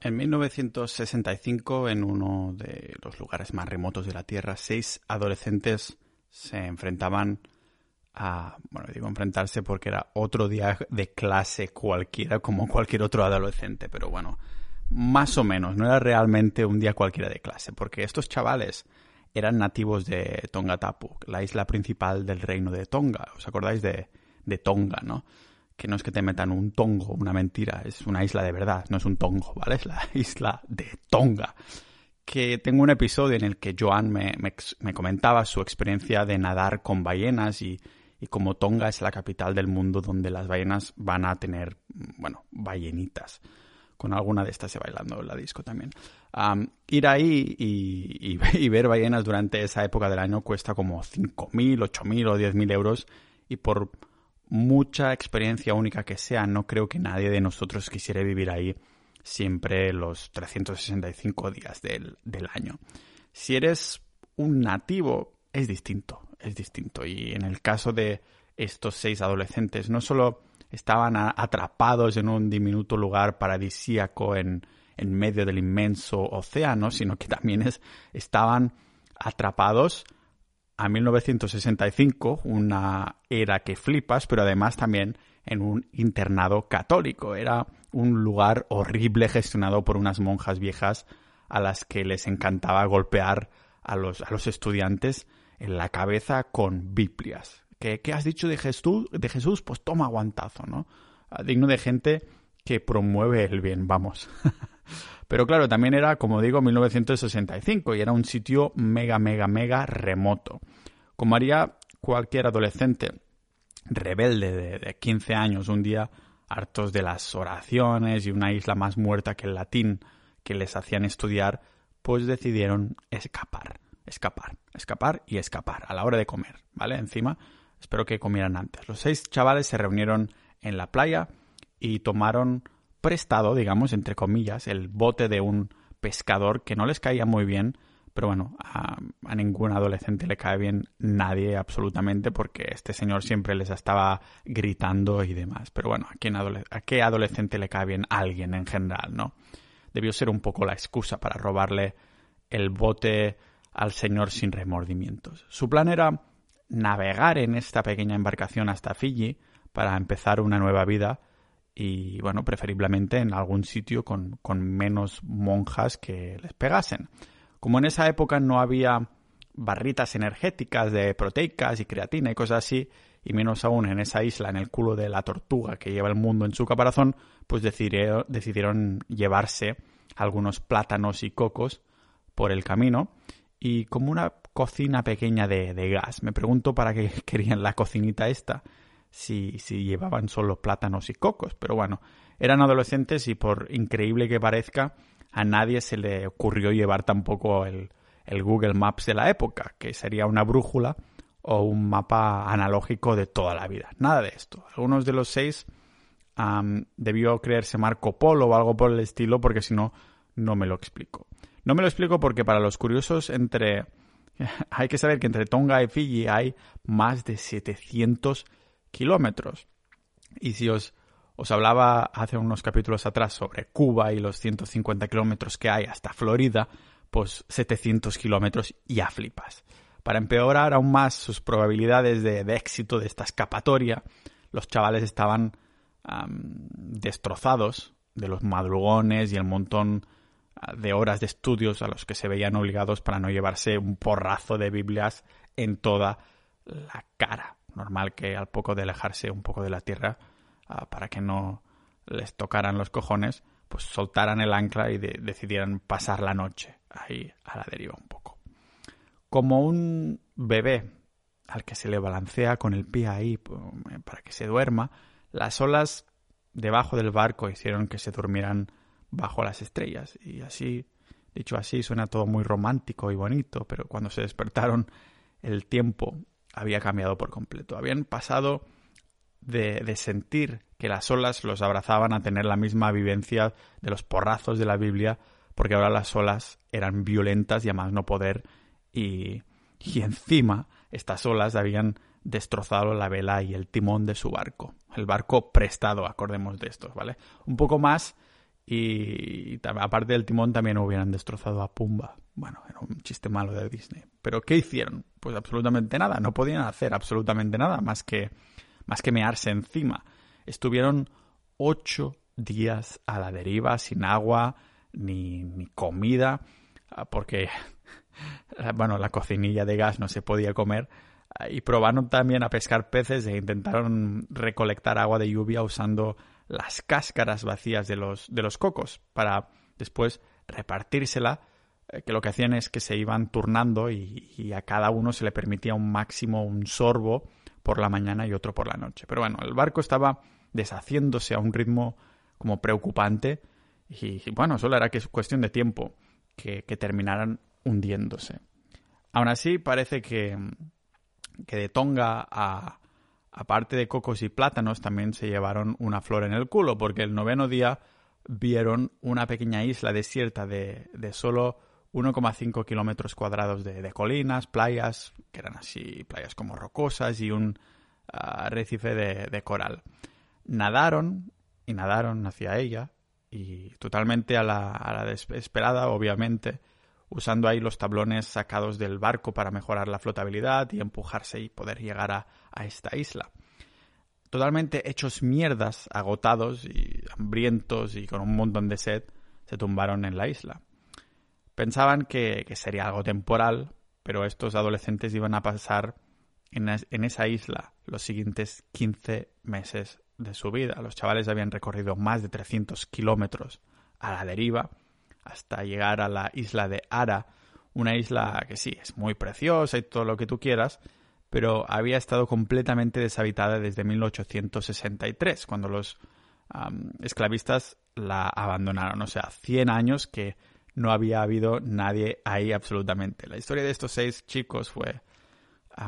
En 1965, en uno de los lugares más remotos de la Tierra, seis adolescentes se enfrentaban a, bueno, digo enfrentarse porque era otro día de clase cualquiera, como cualquier otro adolescente, pero bueno, más o menos, no era realmente un día cualquiera de clase, porque estos chavales eran nativos de Tonga Tapu, la isla principal del reino de Tonga. ¿Os acordáis de, de Tonga, no? Que no es que te metan un tongo, una mentira, es una isla de verdad, no es un tongo, ¿vale? Es la isla de Tonga. Que tengo un episodio en el que Joan me, comentaba su experiencia de nadar con ballenas y, y como Tonga es la capital del mundo donde las ballenas van a tener, bueno, ballenitas. Con alguna de estas se bailando la disco también. ir ahí y, y, ver ballenas durante esa época del año cuesta como 5.000, 8.000 o 10.000 euros y por mucha experiencia única que sea, no creo que nadie de nosotros quisiera vivir ahí siempre los 365 días del, año. Si eres un nativo, es distinto, es distinto. Y en el caso de estos seis adolescentes, no solo estaban atrapados en un diminuto lugar paradisíaco en, en medio del inmenso océano, sino que también es, estaban atrapados a 1965, una era que flipas, pero además también en un internado católico. Era un lugar horrible gestionado por unas monjas viejas a las que les encantaba golpear a los, a los estudiantes en la cabeza con Biblias. ¿Qué, has dicho de Jesús? De Jesús? Pues toma aguantazo, ¿no? Digno de gente que promueve el bien, vamos. Pero claro, también era, como digo, 1965 y era un sitio mega, mega, mega remoto. Como haría cualquier adolescente rebelde de, 15 años un día, hartos de las oraciones y una isla más muerta que el latín que les hacían estudiar, pues decidieron escapar, escapar, escapar y escapar a la hora de comer, ¿vale? Encima, espero que comieran antes. Los seis chavales se reunieron en la playa y tomaron prestado, digamos, entre comillas, el bote de un pescador que no les caía muy bien, pero bueno, a, ningún adolescente le cae bien nadie absolutamente porque este señor siempre les estaba gritando y demás. Pero bueno, ¿a, ¿a qué adolescente le cae bien alguien en general, no? Debió ser un poco la excusa para robarle el bote al señor sin remordimientos. Su plan era navegar en esta pequeña embarcación hasta Fiji para empezar una nueva vida y bueno, preferiblemente en algún sitio con, menos monjas que les pegasen. Como en esa época no había barritas energéticas de proteicas y creatina y cosas así, y menos aún en esa isla, en el culo de la tortuga que lleva el mundo en su caparazón, pues decidieron, llevarse algunos plátanos y cocos por el camino y como una cocina pequeña de, de gas. Me pregunto para qué querían la cocinita esta si, si llevaban solo plátanos y cocos. Pero bueno, eran adolescentes y por increíble que parezca, a nadie se le ocurrió llevar tampoco el, Google Maps de la época, que sería una brújula o un mapa analógico de toda la vida. Nada de esto. Algunos de los seis debió creerse Marco Polo o algo por el estilo, porque si no, no me lo explico. No me lo explico porque para los curiosos entre... hay que saber que entre Tonga y Fiji hay más de 700 kilómetros. Y si os, os hablaba hace unos capítulos atrás sobre Cuba y los 150 kilómetros que hay hasta Florida, pues 700 kilómetros ya flipas. Para empeorar aún más sus probabilidades de, éxito de esta escapatoria, los chavales estaban destrozados de los madrugones y el montón ah, de horas de estudios a los que se veían obligados para no llevarse un porrazo de Biblias en toda la cara normal que al poco de alejarse un poco de la tierra, para que no les tocaran los cojones, pues soltaran el ancla y decidieran pasar la noche ahí a la deriva un poco. Como un bebé al que se le balancea con el pie ahí para que se duerma, las olas debajo del barco hicieron que se durmieran bajo las estrellas y así, dicho así, suena todo muy romántico y bonito, pero cuando se despertaron el tiempo había cambiado por completo. Habían pasado de, sentir que las olas los abrazaban a tener la misma vivencia de los porrazos de la Biblia, porque ahora las olas eran violentas y a más no poder, y, y encima estas olas habían destrozado la vela y el timón de su barco. El barco prestado, acordemos de estos, ¿vale? Un poco más y aparte del timón también hubieran destrozado a Pumba. Bueno, era un chiste malo de Disney. Pero ¿qué hicieron? Pues absolutamente nada. No podían hacer absolutamente nada más que, más que mearse encima. Estuvieron ocho días a la deriva, sin agua, ni, ni comida, ah, porque, bueno, la cocinilla de gas no se podía comer. Ah, y probaron también a pescar peces e intentaron recolectar agua de lluvia usando las cáscaras vacías de los, de los cocos para después repartírsela, eh, que lo que hacían es que se iban turnando y, a cada uno se le permitía un máximo, un sorbo por la mañana y otro por la noche. Pero bueno, el barco estaba deshaciéndose a un ritmo como preocupante y, bueno, solo era que es cuestión de tiempo que, terminaran hundiéndose. Aún así, parece que, que de Tonga a, aparte de cocos y plátanos, también se llevaron una flor en el culo, porque el noveno día vieron una pequeña isla desierta de, de solo 1,5 kilómetros cuadrados de, colinas, playas, que eran así, playas como rocosas y un ah, arrecife de, coral. Nadaron y nadaron hacia ella y totalmente a la, a la desesperada, obviamente, usando ahí los tablones sacados del barco para mejorar la flotabilidad y empujarse y poder llegar a, esta isla. Totalmente hechos mierdas, agotados y hambrientos y con un montón de sed, se tumbaron en la isla. Pensaban que, sería algo temporal, pero estos adolescentes iban a pasar en, en, esa isla los siguientes 15 meses de su vida. Los chavales habían recorrido más de 300 kilómetros a la deriva hasta llegar a la isla de Ara, una isla que sí, es muy preciosa y todo lo que tú quieras, pero había estado completamente deshabitada desde 1863, cuando los esclavistas la abandonaron. O sea, 100 años que no había habido nadie ahí absolutamente. La historia de estos seis chicos fue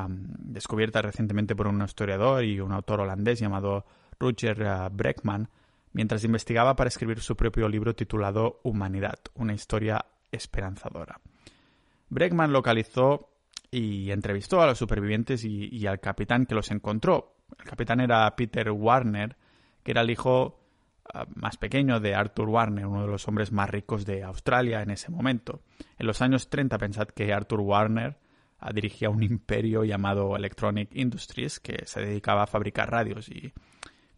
descubierta recientemente por un historiador y un autor holandés llamado Roger uh, Breckman, mientras investigaba para escribir su propio libro titulado Humanidad, una historia esperanzadora. Bregman localizó y entrevistó a los supervivientes y, al capitán que los encontró. El capitán era Peter Warner, que era el hijo más pequeño de Arthur Warner, uno de los hombres más ricos de Australia en ese momento. En los años 30 pensad que Arthur Warner ah, dirigía un imperio llamado Electronic Industries que se dedicaba a fabricar radios y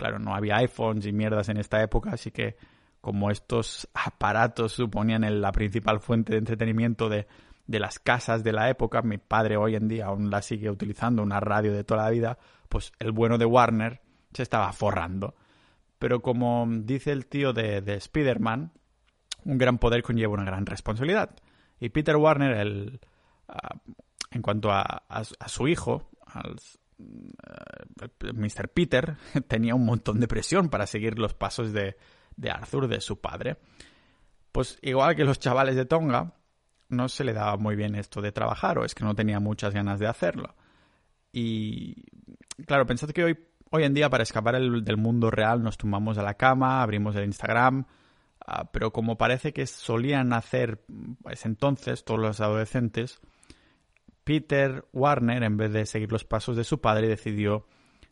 Claro, no había iPhones y mierdas en esta época, así que como estos aparatos suponían la principal fuente de entretenimiento de, las casas de la época, mi padre hoy en día aún la sigue utilizando, una radio de toda la vida, pues el bueno de Warner se estaba forrando. Pero como dice el tío de, de Spider-Man, un gran poder conlleva una gran responsabilidad. Y Peter Warner, el, ah, en cuanto a, a, su hijo, al, eh, Mr. Peter tenía un montón de presión para seguir los pasos de, Arthur, de su padre. Pues igual que los chavales de Tonga, no se le daba muy bien esto de trabajar o es que no tenía muchas ganas de hacerlo. Y claro, pensad que hoy, hoy en día para escapar del mundo real nos tumbamos a la cama, abrimos el Instagram, ah, pero como parece que solían hacer pues, entonces todos los adolescentes, Peter Warner, en vez de seguir los pasos de su padre, decidió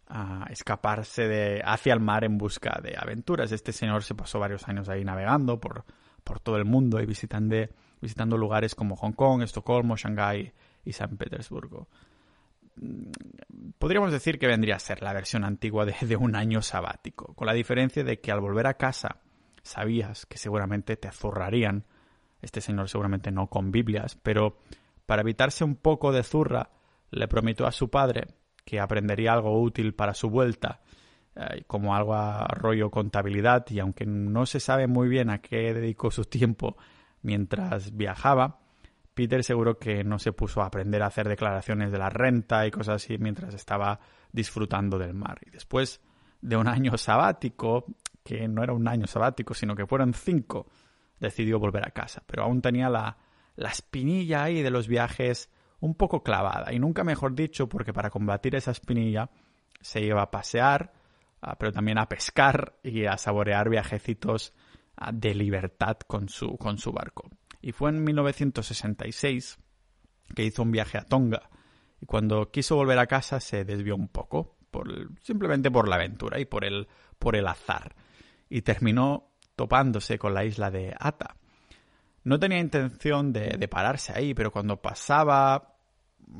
ah, escaparse de, hacia el mar en busca de aventuras. Este señor se pasó varios años ahí navegando por, por todo el mundo y visitando, visitando lugares como Hong Kong, Estocolmo, Shanghái y San Petersburgo. Mm, podríamos decir que vendría a ser la versión antigua de, un año sabático, con la diferencia de que al volver a casa sabías que seguramente te azurrarían. Este señor seguramente no con Biblias, pero para evitarse un poco de zurra, le prometió a su padre que aprendería algo útil para su vuelta, eh, como algo a rollo contabilidad, y aunque no se sabe muy bien a qué dedicó su tiempo mientras viajaba, Peter seguro que no se puso a aprender a hacer declaraciones de la renta y cosas así mientras estaba disfrutando del mar. Y después de un año sabático, que no era un año sabático, sino que fueron cinco, decidió volver a casa, pero aún tenía la, la espinilla ahí de los viajes un poco clavada. Y nunca mejor dicho, porque para combatir esa espinilla se iba a pasear, ah, pero también a pescar y a saborear viajecitos ah, de libertad con su, con su barco. Y fue en 1966 que hizo un viaje a Tonga. Y cuando quiso volver a casa se desvió un poco, por simplemente por la aventura y por el, por el azar. Y terminó topándose con la isla de Ata. No tenía intención de, de pararse ahí, pero cuando pasaba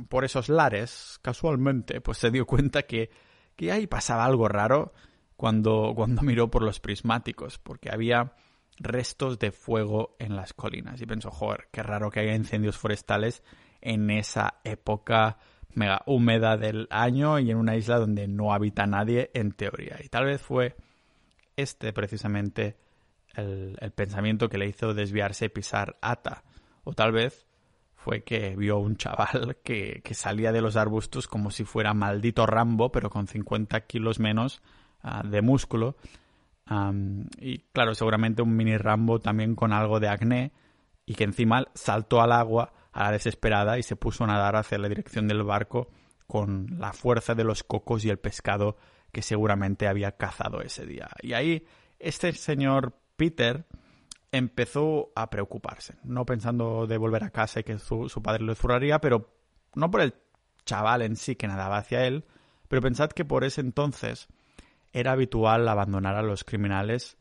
por esos lares, casualmente, pues se dio cuenta que, que ahí pasaba algo raro cuando, cuando miró por los prismáticos, porque había restos de fuego en las colinas. Y pensó, joder, qué raro que haya incendios forestales en esa época mega húmeda del año y en una isla donde no habita nadie en teoría. Y tal vez fue este precisamente el, pensamiento que le hizo desviarse y pisar Ata. O tal vez fue que vio un chaval que, que, salía de los arbustos como si fuera maldito Rambo, pero con 50 kilos menos uh, de músculo. Y claro, seguramente un mini Rambo también con algo de acné y que encima saltó al agua a la desesperada y se puso a nadar hacia la dirección del barco con la fuerza de los cocos y el pescado que seguramente había cazado ese día. Y ahí este señor Peter empezó a preocuparse, no pensando de volver a casa y que su, su padre lo zurraría, pero no por el chaval en sí que nadaba hacia él, pero pensad que por ese entonces era habitual abandonar a los criminales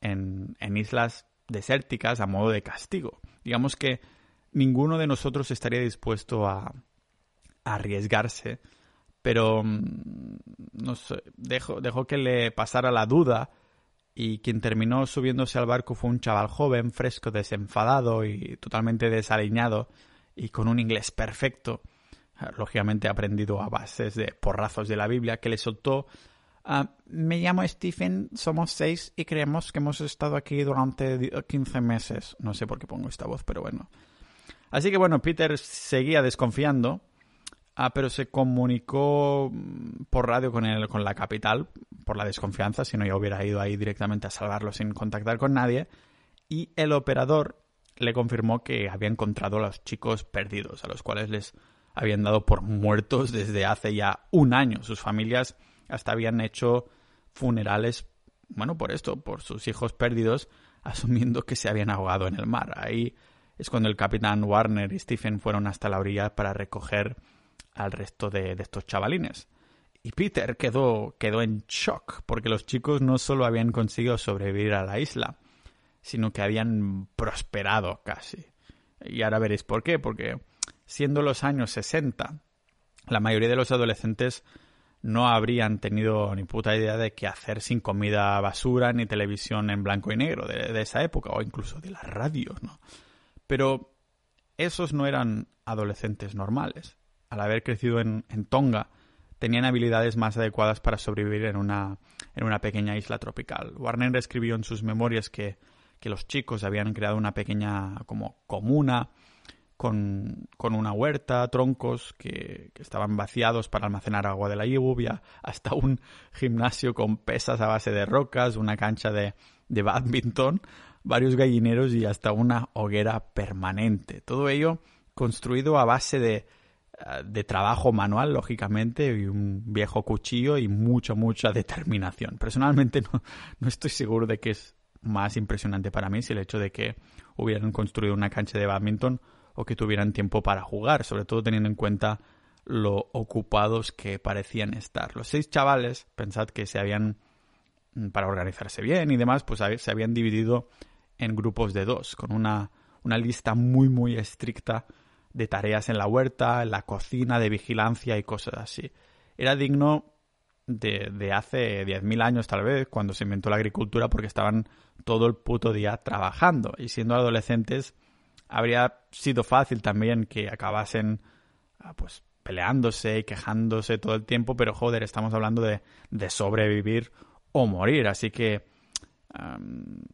en, en islas desérticas a modo de castigo. Digamos que ninguno de nosotros estaría dispuesto a, a arriesgarse, pero mm, no sé, dejó, dejó que le pasara la duda y quien terminó subiéndose al barco fue un chaval joven, fresco, desenfadado y totalmente desaliñado y con un inglés perfecto, lógicamente aprendido a bases de porrazos de la Biblia, que le soltó Uh, me llamo Stephen, somos seis y creemos que hemos estado aquí durante 15 meses. No sé por qué pongo esta voz, pero bueno. Así que bueno, Peter seguía desconfiando, uh, pero se comunicó mm, por radio con, con la capital por la desconfianza, si no ya hubiera ido ahí directamente a salvarlo sin contactar con nadie. Y el operador le confirmó que había encontrado a los chicos perdidos, a los cuales les habían dado por muertos desde hace ya un año. Sus familias hasta habían hecho funerales, bueno, por esto, por sus hijos perdidos, asumiendo que se habían ahogado en el mar. Ahí es cuando el capitán Warner y Stephen fueron hasta la orilla para recoger al resto de, de estos chavalines. Y Peter quedó, quedó en shock, porque los chicos no solo habían conseguido sobrevivir a la isla, sino que habían prosperado casi. Y ahora veréis por qué, porque siendo los años 60, la mayoría de los adolescentes no habrían tenido ni puta idea de qué hacer sin comida basura ni televisión en blanco y negro de, esa época o incluso de las radios, ¿no? Pero esos no eran adolescentes normales. Al haber crecido en, en Tonga, tenían habilidades más adecuadas para sobrevivir en una, en una pequeña isla tropical. Warner escribió en sus memorias que, que los chicos habían creado una pequeña como comuna con, con una huerta, troncos que, estaban vaciados para almacenar agua de la lluvia, hasta un gimnasio con pesas a base de rocas, una cancha de, de badminton, varios gallineros y hasta una hoguera permanente. Todo ello construido a base de, de trabajo manual, lógicamente, y un viejo cuchillo y mucha, mucha determinación. Personalmente no, no estoy seguro de que es más impresionante para mí si el hecho de que hubieran construido una cancha de badminton o que tuvieran tiempo para jugar, sobre todo teniendo en cuenta lo ocupados que parecían estar. Los seis chavales, pensad que se habían, mm, para organizarse bien y demás, pues se habían dividido en grupos de dos, con una, una lista muy, muy estricta de tareas en la huerta, en la cocina, de vigilancia y cosas así. Era digno de, de hace 10.000 años tal vez, cuando se inventó la agricultura, porque estaban todo el puto día trabajando y siendo adolescentes habría sido fácil también que acabasen ah, pues peleándose y quejándose todo el tiempo, pero joder, estamos hablando de, de sobrevivir o morir, así que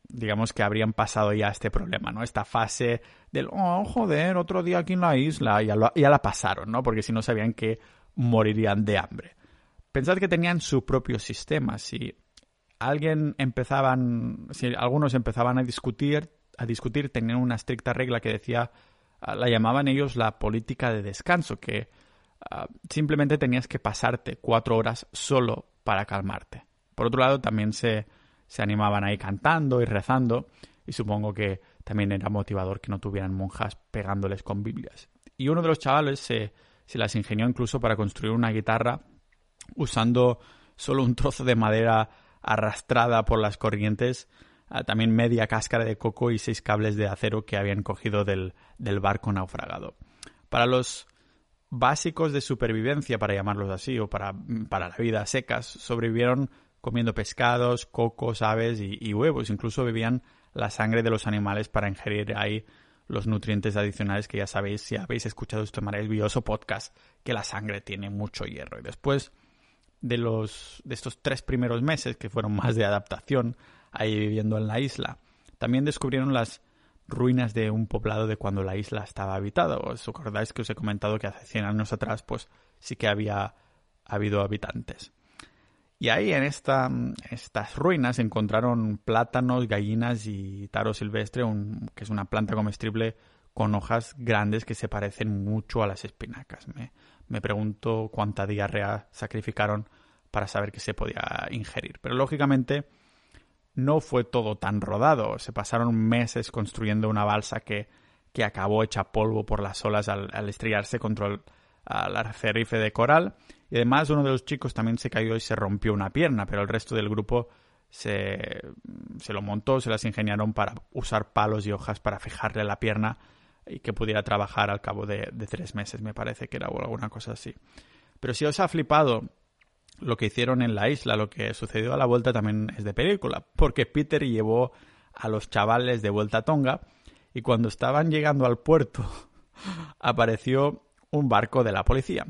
digamos que habrían pasado ya este problema, ¿no? Esta fase del, oh, joder, otro día aquí en la isla, ya, ya la pasaron, ¿no? Porque si no sabían que morirían de hambre. Pensad que tenían su propio sistema, si alguien empezaban, si algunos empezaban a discutir, a discutir tenían una estricta regla que decía, uh, la llamaban ellos la política de descanso, que uh, simplemente tenías que pasarte cuatro horas solo para calmarte. Por otro lado, también se, se animaban ahí cantando y rezando, y supongo que también era motivador que no tuvieran monjas pegándoles con Biblias. Y uno de los chavales se, se las ingenió incluso para construir una guitarra usando solo un trozo de madera arrastrada por las corrientes ah, también media cáscara de coco y seis cables de acero que habían cogido del, del barco naufragado. Para los básicos de supervivencia, para llamarlos así, o para, para la vida secas, sobrevivieron comiendo pescados, cocos, aves y, huevos. Incluso bebían la sangre de los animales para ingerir ahí los nutrientes adicionales que ya sabéis si habéis escuchado este maravilloso podcast que la sangre tiene mucho hierro. Y después de los de estos tres primeros meses que fueron más de adaptación ahí viviendo en la isla, también descubrieron las ruinas de un poblado de cuando la isla estaba habitada. ¿Os acordáis que os he comentado que hace 100 años atrás pues sí que había habido habitantes? Y ahí en esta, estas ruinas encontraron plátanos, gallinas y taro silvestre, que es una planta comestible con hojas grandes que se parecen mucho a las espinacas. Me, me pregunto cuánta diarrea sacrificaron para saber que se podía ingerir. Pero lógicamente no fue todo tan rodado. Se pasaron meses construyendo una balsa que, que acabó hecha polvo por las olas al, estrellarse contra el arrecife de coral. Y además uno de los chicos también se cayó y se rompió una pierna, pero el resto del grupo se, se lo montó, se las ingeniaron para usar palos y hojas para fijarle la pierna y que pudiera trabajar al cabo de, de tres meses, me parece que era o alguna cosa así. Pero si os ha flipado lo que hicieron en la isla, lo que sucedió a la vuelta también es de película, porque Peter llevó a los chavales de vuelta a Tonga y cuando estaban llegando al puerto apareció un barco de la policía.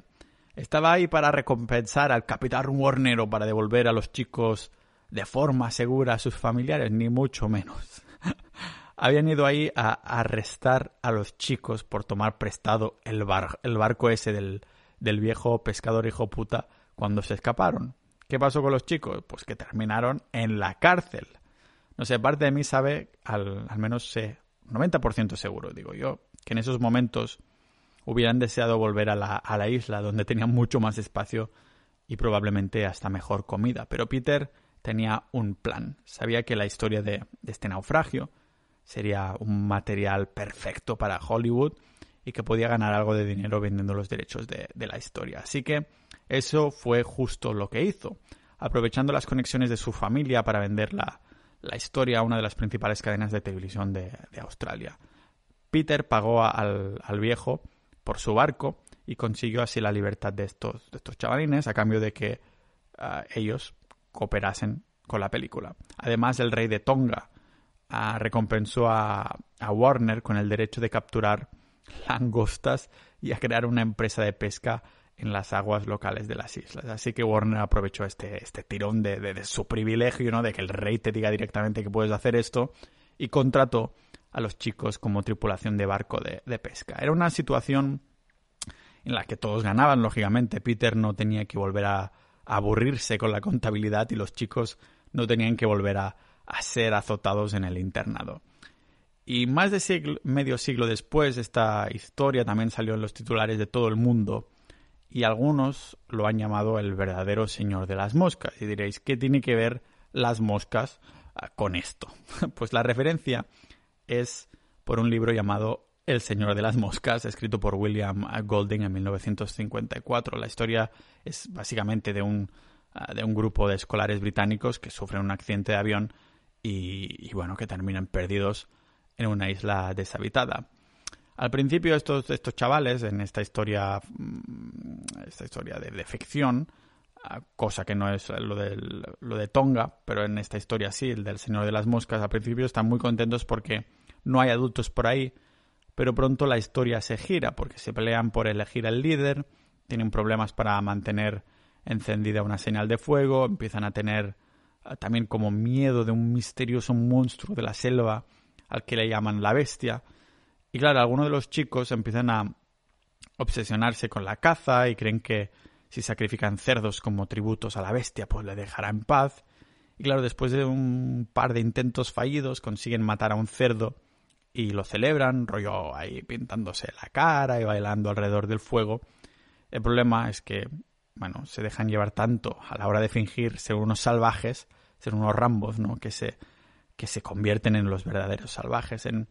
Estaba ahí para recompensar al capitán Warner o para devolver a los chicos de forma segura a sus familiares, ni mucho menos. Habían ido ahí a arrestar a los chicos por tomar prestado el, el barco ese del, del viejo pescador hijo puta cuando se escaparon. ¿Qué pasó con los chicos? Pues que terminaron en la cárcel. No sé, parte de mí sabe, al, menos sé, 90% seguro, digo yo, que en esos momentos hubieran deseado volver a la, a la isla donde tenían mucho más espacio y probablemente hasta mejor comida. Pero Peter tenía un plan. Sabía que la historia de, este naufragio sería un material perfecto para Hollywood y que podía ganar algo de dinero vendiendo los derechos de, la historia. Así que eso fue justo lo que hizo, aprovechando las conexiones de su familia para vender la, historia a una de las principales cadenas de televisión de, Australia. Peter pagó al, viejo por su barco y consiguió así la libertad de estos, de estos chavalines a cambio de que ah, ellos cooperasen con la película. Además, el rey de Tonga ah, recompensó a, a, Warner con el derecho de capturar langostas y a crear una empresa de pesca en las aguas locales de las islas. Así que Warner aprovechó este, este tirón de, su privilegio, ¿no? De que el rey te diga directamente que puedes hacer esto y contrató a los chicos como tripulación de barco de, pesca. Era una situación en la que todos ganaban, lógicamente. Peter no tenía que volver a, aburrirse con la contabilidad y los chicos no tenían que volver a ser azotados en el internado. Y más de medio siglo después, esta historia también salió en los titulares de todo el mundo y algunos lo han llamado el verdadero señor de las moscas. Y diréis, ¿qué tiene que ver las moscas ah, con esto? Pues la referencia es por un libro llamado El Señor de las Moscas, escrito por William Golding en 1954. La historia es básicamente de un, ah, de un grupo de escolares británicos que sufren un accidente de avión y, y bueno, que terminan perdidos en una isla deshabitada. Al principio estos, estos chavales, en esta historia, mm, esta historia de, ficción, ah, cosa que no es lo, del, lo de Tonga, pero en esta historia sí, el del Señor de las Moscas, al principio están muy contentos porque no hay adultos por ahí, pero pronto la historia se gira porque se pelean por elegir al líder, tienen problemas para mantener encendida una señal de fuego, empiezan a tener ah, también como miedo de un misterioso monstruo de la selva al que le llaman la bestia, y claro, algunos de los chicos empiezan a obsesionarse con la caza y creen que si sacrifican cerdos como tributos a la bestia, pues le dejará en paz. Y claro, después de un par de intentos fallidos, consiguen matar a un cerdo y lo celebran, rollo ahí pintándose la cara y bailando alrededor del fuego. El problema es que, bueno, se dejan llevar tanto a la hora de fingir ser unos salvajes, ser unos rambos, ¿no? Que se, que se convierten en los verdaderos salvajes, en,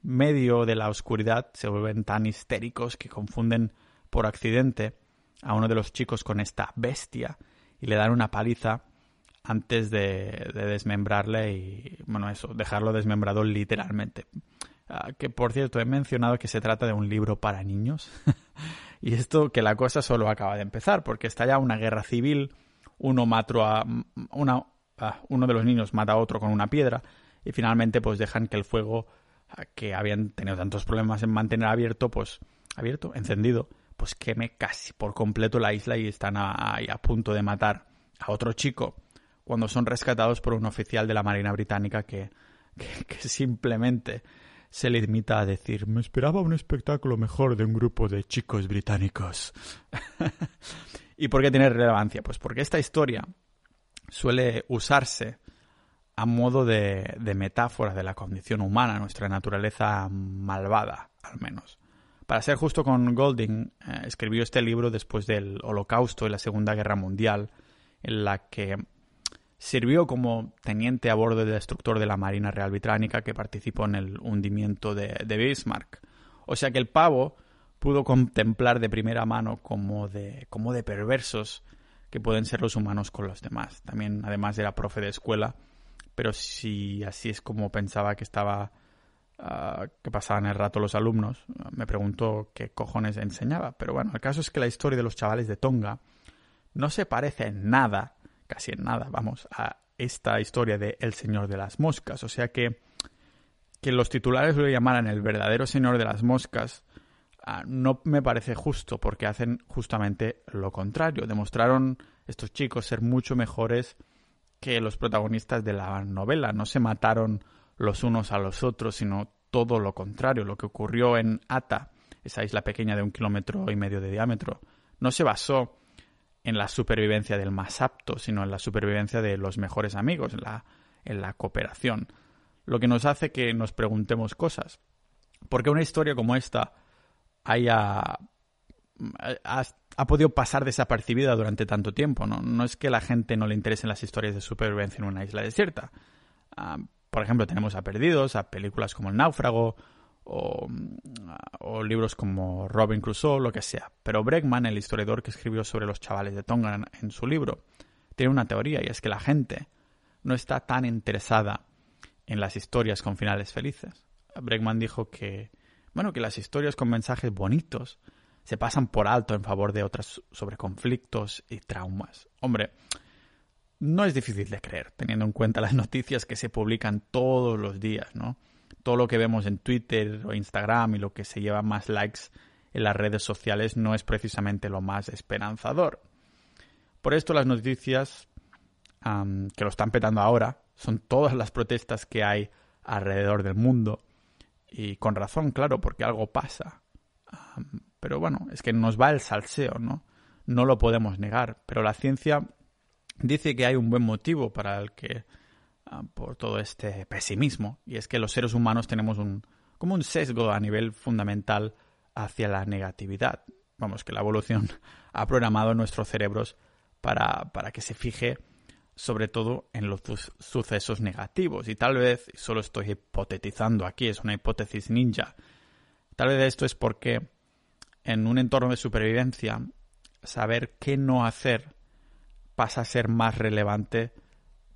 medio de la oscuridad se vuelven tan histéricos que confunden por accidente a uno de los chicos con esta bestia y le dan una paliza antes de, desmembrarle y, bueno, eso, dejarlo desmembrado literalmente. Ah, que por cierto, he mencionado que se trata de un libro para niños. y esto que la cosa solo acaba de empezar, porque está ya una guerra civil, uno mató a una, uno de los niños mata a otro con una piedra y finalmente pues dejan que el fuego ah, que habían tenido tantos problemas en mantener abierto, pues abierto, encendido, pues queme casi por completo la isla y están ahí a punto de matar a otro chico cuando son rescatados por un oficial de la Marina Británica que, simplemente se limita a decir me esperaba un espectáculo mejor de un grupo de chicos británicos. ¿Y por qué tiene relevancia? Pues porque esta historia suele usarse a modo de, metáfora de la condición humana, nuestra naturaleza malvada, al menos. Para ser justo con Golding, eh, escribió este libro después del Holocausto y la Segunda Guerra Mundial, en la que Sirvió como teniente a bordo del destructor de la Marina Real Británica que participó en el hundimiento de, Bismarck. O sea que el pavo pudo contemplar de primera mano como de, como de perversos que pueden ser los humanos con los demás. También, además, era profe de escuela, pero si así es como pensaba que estaba uh, que pasaban el rato los alumnos, me preguntó qué cojones enseñaba. Pero bueno, el caso es que la historia de los chavales de Tonga no se parece en nada casi en nada, vamos, a esta historia de El Señor de las Moscas. O sea que que los titulares lo llamaran el verdadero Señor de las Moscas no me parece justo porque hacen justamente lo contrario. Demostraron estos chicos ser mucho mejores que los protagonistas de la novela. No se mataron los unos a los otros, sino todo lo contrario. Lo que ocurrió en Ata, esa isla pequeña de un kilómetro y medio de diámetro, no se basó en la supervivencia del más apto, sino en la supervivencia de los mejores amigos, en la, en la cooperación. Lo que nos hace que nos preguntemos cosas. ¿Por qué una historia como esta haya ha, podido pasar desapercibida durante tanto tiempo? ¿no? no es que la gente no le interesen las historias de supervivencia en una isla desierta. Ah, por ejemplo, tenemos a Perdidos, a películas como El Náufrago, o, libros como Robin Crusoe, lo que sea. Pero Bregman, el historiador que escribió sobre los chavales de Tonga en, su libro, tiene una teoría y es que la gente no está tan interesada en las historias con finales felices. Bregman dijo que, bueno, que las historias con mensajes bonitos se pasan por alto en favor de otras sobre conflictos y traumas. Hombre, no es difícil de creer, teniendo en cuenta las noticias que se publican todos los días, ¿no? todo lo que vemos en Twitter o Instagram y lo que se lleva más likes en las redes sociales no es precisamente lo más esperanzador. Por esto las noticias que lo están petando ahora son todas las protestas que hay alrededor del mundo. Y con razón, claro, porque algo pasa. pero bueno, es que nos va el salseo, ¿no? No lo podemos negar. Pero la ciencia dice que hay un buen motivo para el que Ah, por todo este pesimismo. Y es que los seres humanos tenemos un, como un sesgo a nivel fundamental hacia la negatividad. Vamos, que la evolución ha programado nuestros cerebros para, para que se fije sobre todo en los sucesos negativos. Y tal vez, solo estoy hipotetizando aquí, es una hipótesis ninja, tal vez esto es porque en un entorno de supervivencia, saber qué no hacer pasa a ser más relevante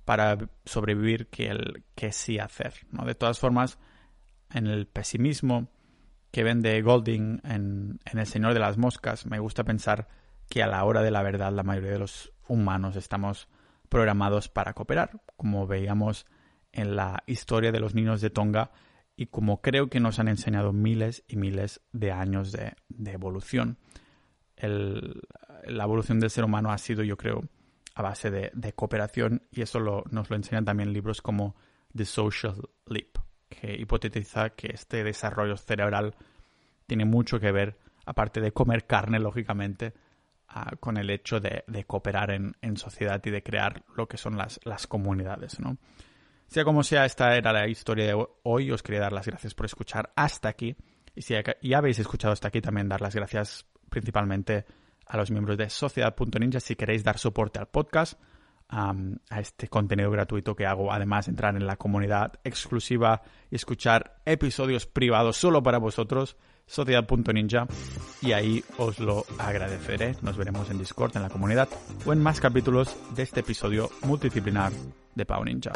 para sobrevivir que el que sí hacer. ¿no? De todas formas, en el pesimismo que vende Golding en, en El Señor de las Moscas, me gusta pensar que a la hora de la verdad la mayoría de los humanos estamos programados para cooperar, como veíamos en la historia de los niños de Tonga y como creo que nos han enseñado miles y miles de años de, evolución. La evolución del ser humano ha sido, yo creo, a base de, cooperación y eso nos lo enseñan también libros como The Social Leap, que hipotetiza que este desarrollo cerebral tiene mucho que ver, aparte de comer carne, lógicamente, con el hecho de, cooperar en, sociedad y de crear lo que son las, las comunidades, ¿no? Sea como sea, esta era la historia de hoy. Os quería dar las gracias por escuchar hasta aquí. Y si ya habéis escuchado hasta aquí, también dar las gracias principalmente a los miembros de Sociedad.ninja si queréis dar soporte al podcast. a este contenido gratuito que hago. Además, entrar en la comunidad exclusiva y escuchar episodios privados solo para vosotros, sociedad.ninja, y ahí os lo agradeceré. Nos veremos en Discord, en la comunidad o en más capítulos de este episodio multidisciplinar de Pau Ninja.